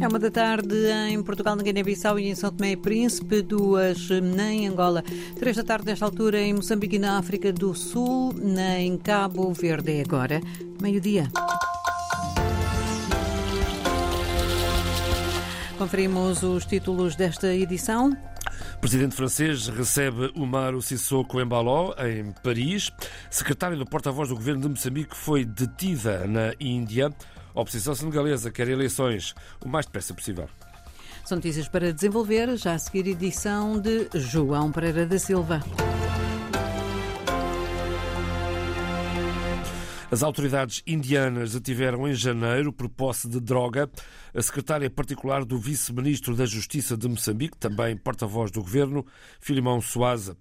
É uma da tarde em Portugal, na Guiné-Bissau e em São Tomé e Príncipe, duas em Angola, três da tarde nesta altura em Moçambique e na África do Sul, em Cabo Verde. É agora, meio-dia. Conferimos os títulos desta edição. O presidente francês recebe Umaro Sissoko Embaló em Paris. Secretária do porta-voz do governo de Moçambique foi detida na Índia. A oposição senegalesa quer eleições o mais depressa possível. São notícias para desenvolver, já a seguir edição de João Pereira da Silva. As autoridades indianas detiveram em janeiro, por posse de droga, a secretária particular do vice-ministro da Justiça de Moçambique, também porta-voz do governo, Filimão Soaza.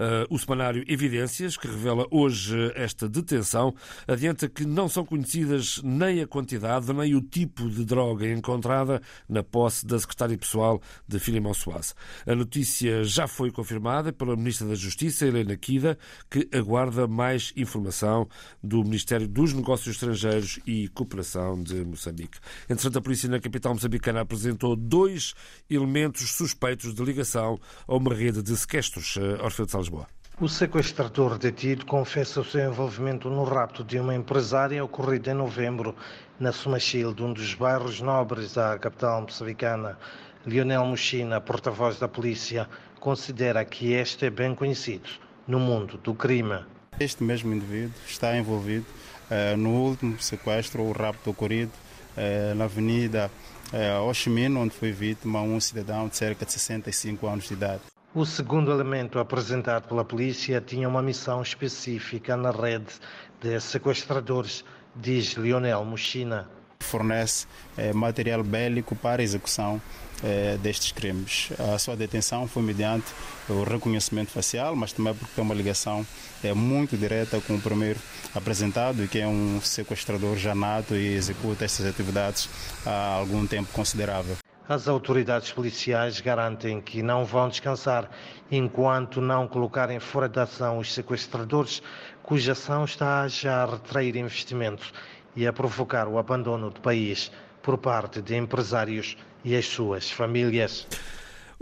Uh, o semanário Evidências, que revela hoje esta detenção, adianta que não são conhecidas nem a quantidade nem o tipo de droga encontrada na posse da secretária pessoal de Filimão Soares. A notícia já foi confirmada pela Ministra da Justiça, Helena Kida, que aguarda mais informação do Ministério dos Negócios Estrangeiros e Cooperação de Moçambique. Entretanto, a polícia na capital moçambicana apresentou dois elementos suspeitos de ligação a uma rede de sequestros. Uh, Orfeu de Salles Lisboa. O sequestrador detido confessa o seu envolvimento no rapto de uma empresária ocorrido em novembro na Somachilde, um dos bairros nobres da capital moçambicana. Lionel Mochina, porta-voz da polícia, considera que este é bem conhecido no mundo do crime. Este mesmo indivíduo está envolvido uh, no último sequestro, o rapto ocorrido uh, na Avenida uh, Oshimino, onde foi vítima um cidadão de cerca de 65 anos de idade. O segundo elemento apresentado pela polícia tinha uma missão específica na rede de sequestradores, diz Lionel Mochina. Fornece eh, material bélico para execução eh, destes crimes. A sua detenção foi mediante o reconhecimento facial, mas também porque tem uma ligação é, muito direta com o primeiro apresentado, que é um sequestrador já nato e executa estas atividades há algum tempo considerável. As autoridades policiais garantem que não vão descansar enquanto não colocarem fora de ação os sequestradores, cuja ação está já a retrair investimentos e a provocar o abandono do país por parte de empresários e as suas famílias.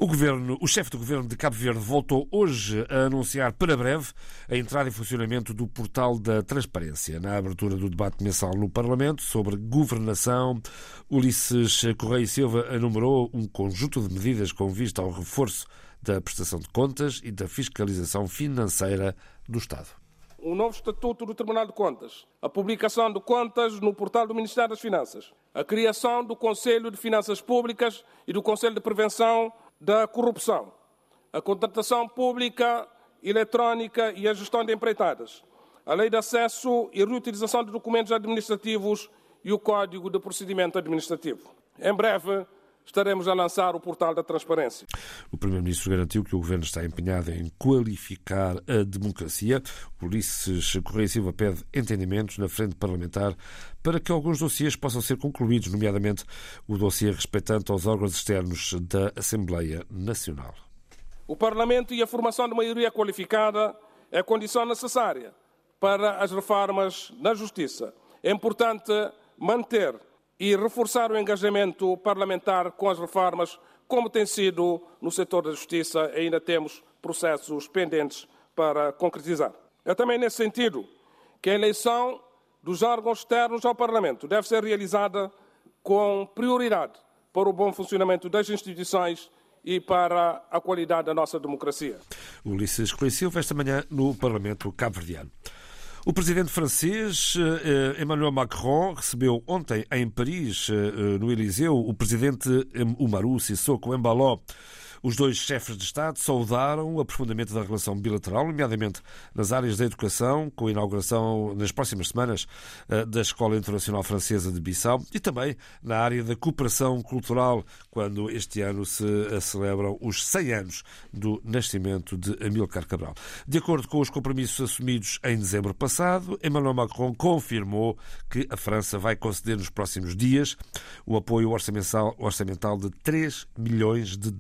O, governo, o chefe do governo de Cabo Verde voltou hoje a anunciar para breve a entrada em funcionamento do portal da transparência. Na abertura do debate mensal no Parlamento sobre governação, Ulisses Correia e Silva enumerou um conjunto de medidas com vista ao reforço da prestação de contas e da fiscalização financeira do Estado. Um novo Estatuto do Tribunal de Contas, a publicação de contas no portal do Ministério das Finanças, a criação do Conselho de Finanças Públicas e do Conselho de Prevenção da corrupção, a contratação pública eletrónica e a gestão de empreitadas, a lei de acesso e reutilização de documentos administrativos e o Código de Procedimento Administrativo. Em breve, estaremos a lançar o portal da transparência. O Primeiro-Ministro garantiu que o Governo está empenhado em qualificar a democracia. Ulisses Correia Silva pede entendimentos na frente parlamentar para que alguns dossiês possam ser concluídos, nomeadamente o dossiê respeitante aos órgãos externos da Assembleia Nacional. O Parlamento e a formação de maioria qualificada é condição necessária para as reformas na Justiça. É importante manter e reforçar o engajamento parlamentar com as reformas, como tem sido no setor da justiça, ainda temos processos pendentes para concretizar. É também nesse sentido que a eleição dos órgãos externos ao Parlamento deve ser realizada com prioridade para o bom funcionamento das instituições e para a qualidade da nossa democracia. Ulisses Coelho Silva, esta manhã no Parlamento cabo-verdiano. O presidente francês eh, Emmanuel Macron recebeu ontem em Paris, eh, no Eliseu, o presidente Umaru Sissoko Embaló. Os dois chefes de Estado saudaram o aprofundamento da relação bilateral, nomeadamente nas áreas da educação, com a inauguração nas próximas semanas eh, da Escola Internacional Francesa de Bissau e também na área da cooperação cultural, quando este ano se celebram os 100 anos do nascimento de Amílcar Cabral. De acordo com os compromissos assumidos em dezembro passado, Emmanuel Macron confirmou que a França vai conceder nos próximos dias o apoio orçamental de 3 milhões de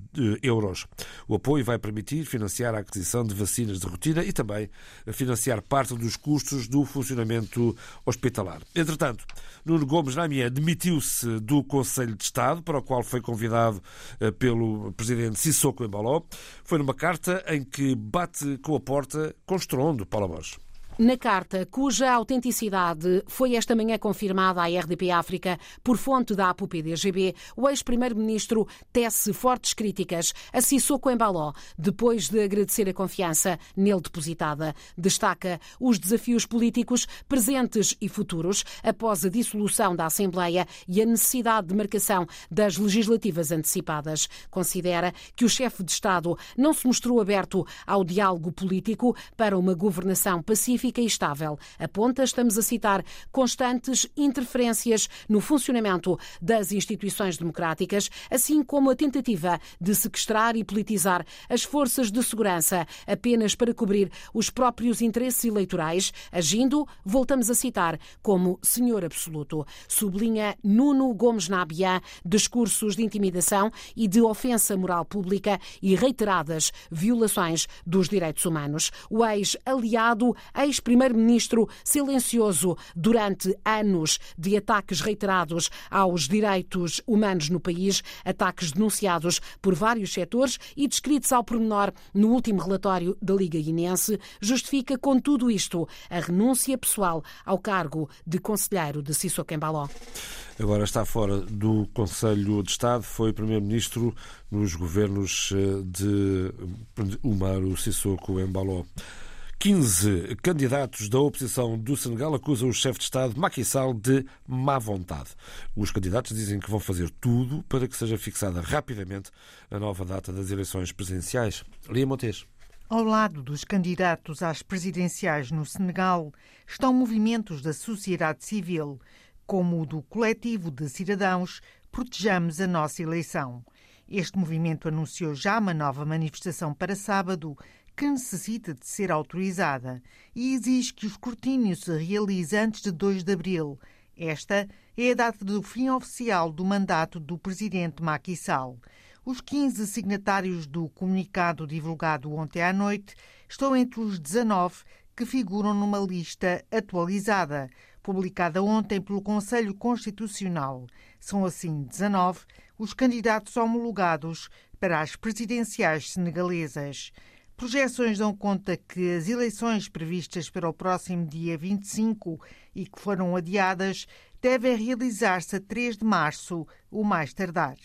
euros euros. O apoio vai permitir financiar a aquisição de vacinas de rotina e também financiar parte dos custos do funcionamento hospitalar. Entretanto, Nuno Gomes Namié demitiu-se do Conselho de Estado, para o qual foi convidado eh, pelo presidente Sissoko Embaló. Foi numa carta em que bate com a porta com estrondo, Paulo Borges. Na carta, cuja autenticidade foi esta manhã confirmada à RDP África por fonte da APU-PDGB, o ex-primeiro-ministro tece fortes críticas a Sissoko Embaló, depois de agradecer a confiança nele depositada. Destaca os desafios políticos presentes e futuros após a dissolução da Assembleia e a necessidade de marcação das legislativas antecipadas. Considera que o chefe de Estado não se mostrou aberto ao diálogo político para uma governação pacífica e estável. Aponta, estamos a citar, constantes interferências no funcionamento das instituições democráticas, assim como a tentativa de sequestrar e politizar as forças de segurança apenas para cobrir os próprios interesses eleitorais, agindo, voltamos a citar, como senhor absoluto. Sublinha Nuno Gomes Nabian discursos de intimidação e de ofensa moral pública e reiteradas violações dos direitos humanos. O ex-aliado, ex ex-primeiro-ministro silencioso durante anos de ataques reiterados aos direitos humanos no país, ataques denunciados por vários setores e descritos ao pormenor no último relatório da Liga Guinense, justifica com tudo isto a renúncia pessoal ao cargo de conselheiro de Sissoko Embaló. Agora está fora do Conselho de Estado, foi Primeiro-Ministro nos governos eh, de Umaru Sissoko Embaló. 15 candidatos da oposição do Senegal acusam o chefe de Estado Macky Sall de má vontade. Os candidatos dizem que vão fazer tudo para que seja fixada rapidamente a nova data das eleições presidenciais. Lia Montes. Ao lado dos candidatos às presidenciais no Senegal estão movimentos da sociedade civil, como o do coletivo de cidadãos Protejamos a Nossa Eleição. Este movimento anunciou já uma nova manifestação para sábado que necessita de ser autorizada e exige que o escrutínio se realize antes de 2 de abril. Esta é a data do fim oficial do mandato do presidente Macky Sall. Os 15 signatários do comunicado divulgado ontem à noite estão entre os 19 que figuram numa lista atualizada, publicada ontem pelo Conselho Constitucional. São assim 19 os candidatos homologados para as presidenciais senegalesas. Projeções dão conta que as eleições previstas para o próximo dia 25 e que foram adiadas devem realizar-se a 3 de março, o mais tardar.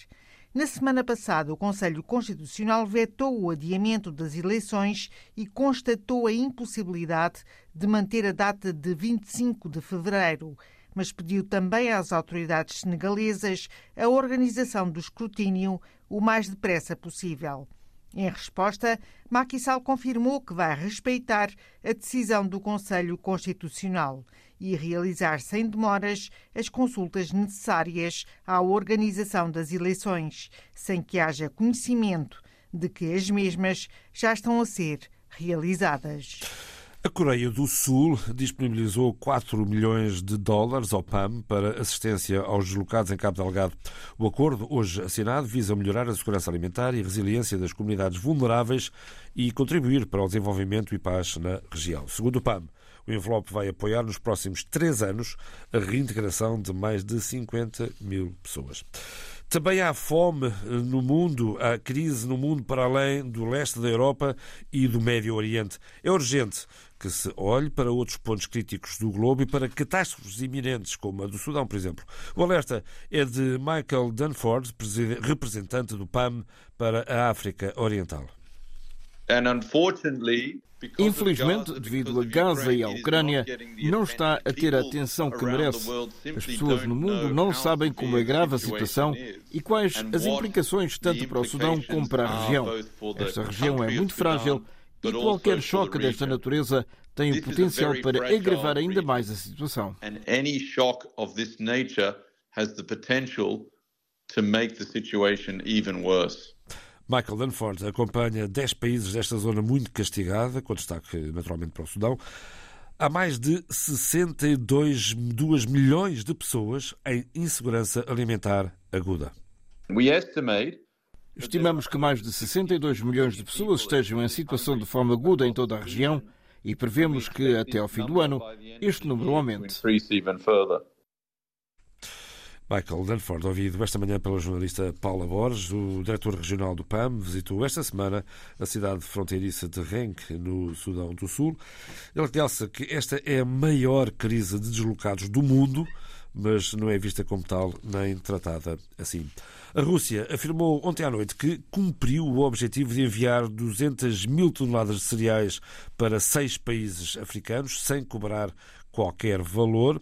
Na semana passada, o Conselho Constitucional vetou o adiamento das eleições e constatou a impossibilidade de manter a data de 25 de fevereiro, mas pediu também às autoridades senegalesas a organização do escrutínio o mais depressa possível. Em resposta, Macky Sall confirmou que vai respeitar a decisão do Conselho Constitucional e realizar sem demoras as consultas necessárias à organização das eleições, sem que haja conhecimento de que as mesmas já estão a ser realizadas. A Coreia do Sul disponibilizou 4 milhões de dólares ao PAM para assistência aos deslocados em Cabo Delgado. O acordo, hoje assinado, visa melhorar a segurança alimentar e a resiliência das comunidades vulneráveis e contribuir para o desenvolvimento e paz na região. Segundo o PAM, o envelope vai apoiar nos próximos três anos a reintegração de mais de 50 mil pessoas. Também há fome no mundo, há crise no mundo para além do leste da Europa e do Médio Oriente. É urgente que se olhe para outros pontos críticos do globo e para catástrofes iminentes, como a do Sudão, por exemplo. O alerta é de Michael Dunford, representante do PAM para a África Oriental. And unfortunately, Infelizmente, devido a Gaza e à Ucrânia, não está a ter a atenção que merece. As pessoas no mundo não sabem como é grave a situação e quais as implicações tanto para o Sudão como para a região. Esta região é muito frágil e qualquer choque desta natureza tem o potencial para agravar ainda mais a situação. Michael Dunford acompanha 10 países desta zona muito castigada, com destaque naturalmente para o Sudão. Há mais de 62 2 milhões de pessoas em insegurança alimentar aguda. We estimate Estimamos que mais de 62 milhões de pessoas estejam em situação de fome aguda em toda a região e prevemos que, até ao fim do ano, este número aumente. Michael Danford, ouvido esta manhã pela jornalista Paula Borges, o diretor regional do PAM, visitou esta semana a cidade fronteiriça de Renk, no Sudão do Sul. Ele realça que esta é a maior crise de deslocados do mundo, mas não é vista como tal nem tratada assim. A Rússia afirmou ontem à noite que cumpriu o objetivo de enviar 200 mil toneladas de cereais para seis países africanos, sem cobrar qualquer valor.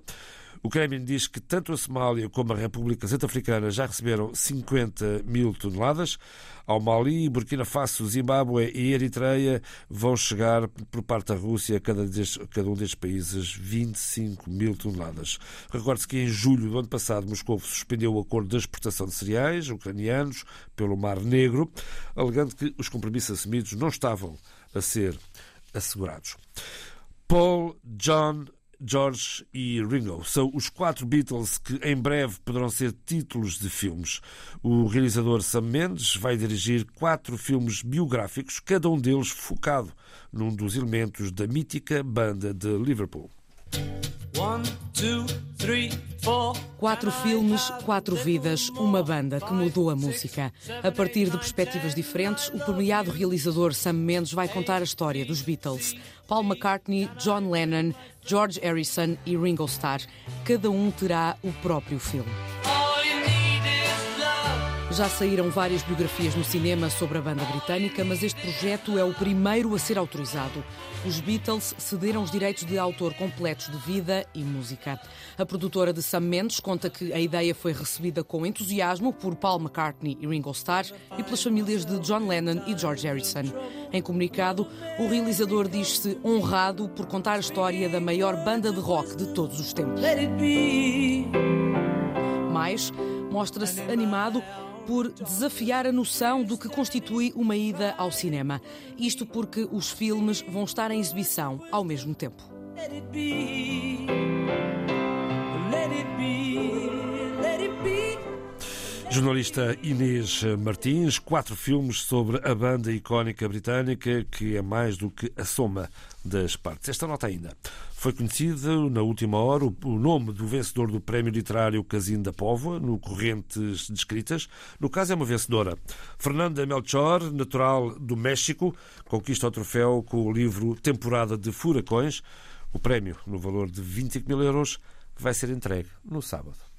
O Kremlin diz que tanto a Somália como a República Centro-Africana já receberam 50 mil toneladas. Ao Mali, Burkina Faso, Zimbábue e Eritreia vão chegar, por parte da Rússia, cada, cada um destes países, 25 mil toneladas. Recorde-se que em julho do ano passado Moscou suspendeu o acordo de exportação de cereais ucranianos pelo Mar Negro, alegando que os compromissos assumidos não estavam a ser assegurados. Paul John George e Ringo. São os quatro Beatles que em breve poderão ser títulos de filmes. O realizador Sam Mendes vai dirigir quatro filmes biográficos, cada um deles focado num dos elementos da mítica banda de Liverpool. One, two, three, quatro filmes, quatro vidas, uma banda que mudou a música. A partir de perspectivas diferentes, o premiado realizador Sam Mendes vai contar a história dos Beatles. Paul McCartney, John Lennon, George Harrison e Ringo Starr. Cada um terá o próprio filme. Já saíram várias biografias no cinema sobre a banda britânica, mas este projeto é o primeiro a ser autorizado. Os Beatles cederam os direitos de autor completos de vida e música. A produtora de Sam Mendes conta que a ideia foi recebida com entusiasmo por Paul McCartney e Ringo Starr e pelas famílias de John Lennon e George Harrison. Em comunicado, o realizador diz-se honrado por contar a história da maior banda de rock de todos os tempos. Mais, mostra-se animado por desafiar a noção do que constitui uma ida ao cinema. Isto porque os filmes vão estar em exibição ao mesmo tempo. Let it be, let it be. Jornalista Inês Martins, quatro filmes sobre a banda icónica britânica que é mais do que a soma das partes. Esta nota ainda. Foi conhecido na última hora o nome do vencedor do Prémio Literário Casino da Póvoa, no Correntes de Escritas. No caso, é uma vencedora. Fernanda Melchor, natural do México, conquista o troféu com o livro Temporada de Furacões. O prémio, no valor de 25 mil euros, vai ser entregue no sábado.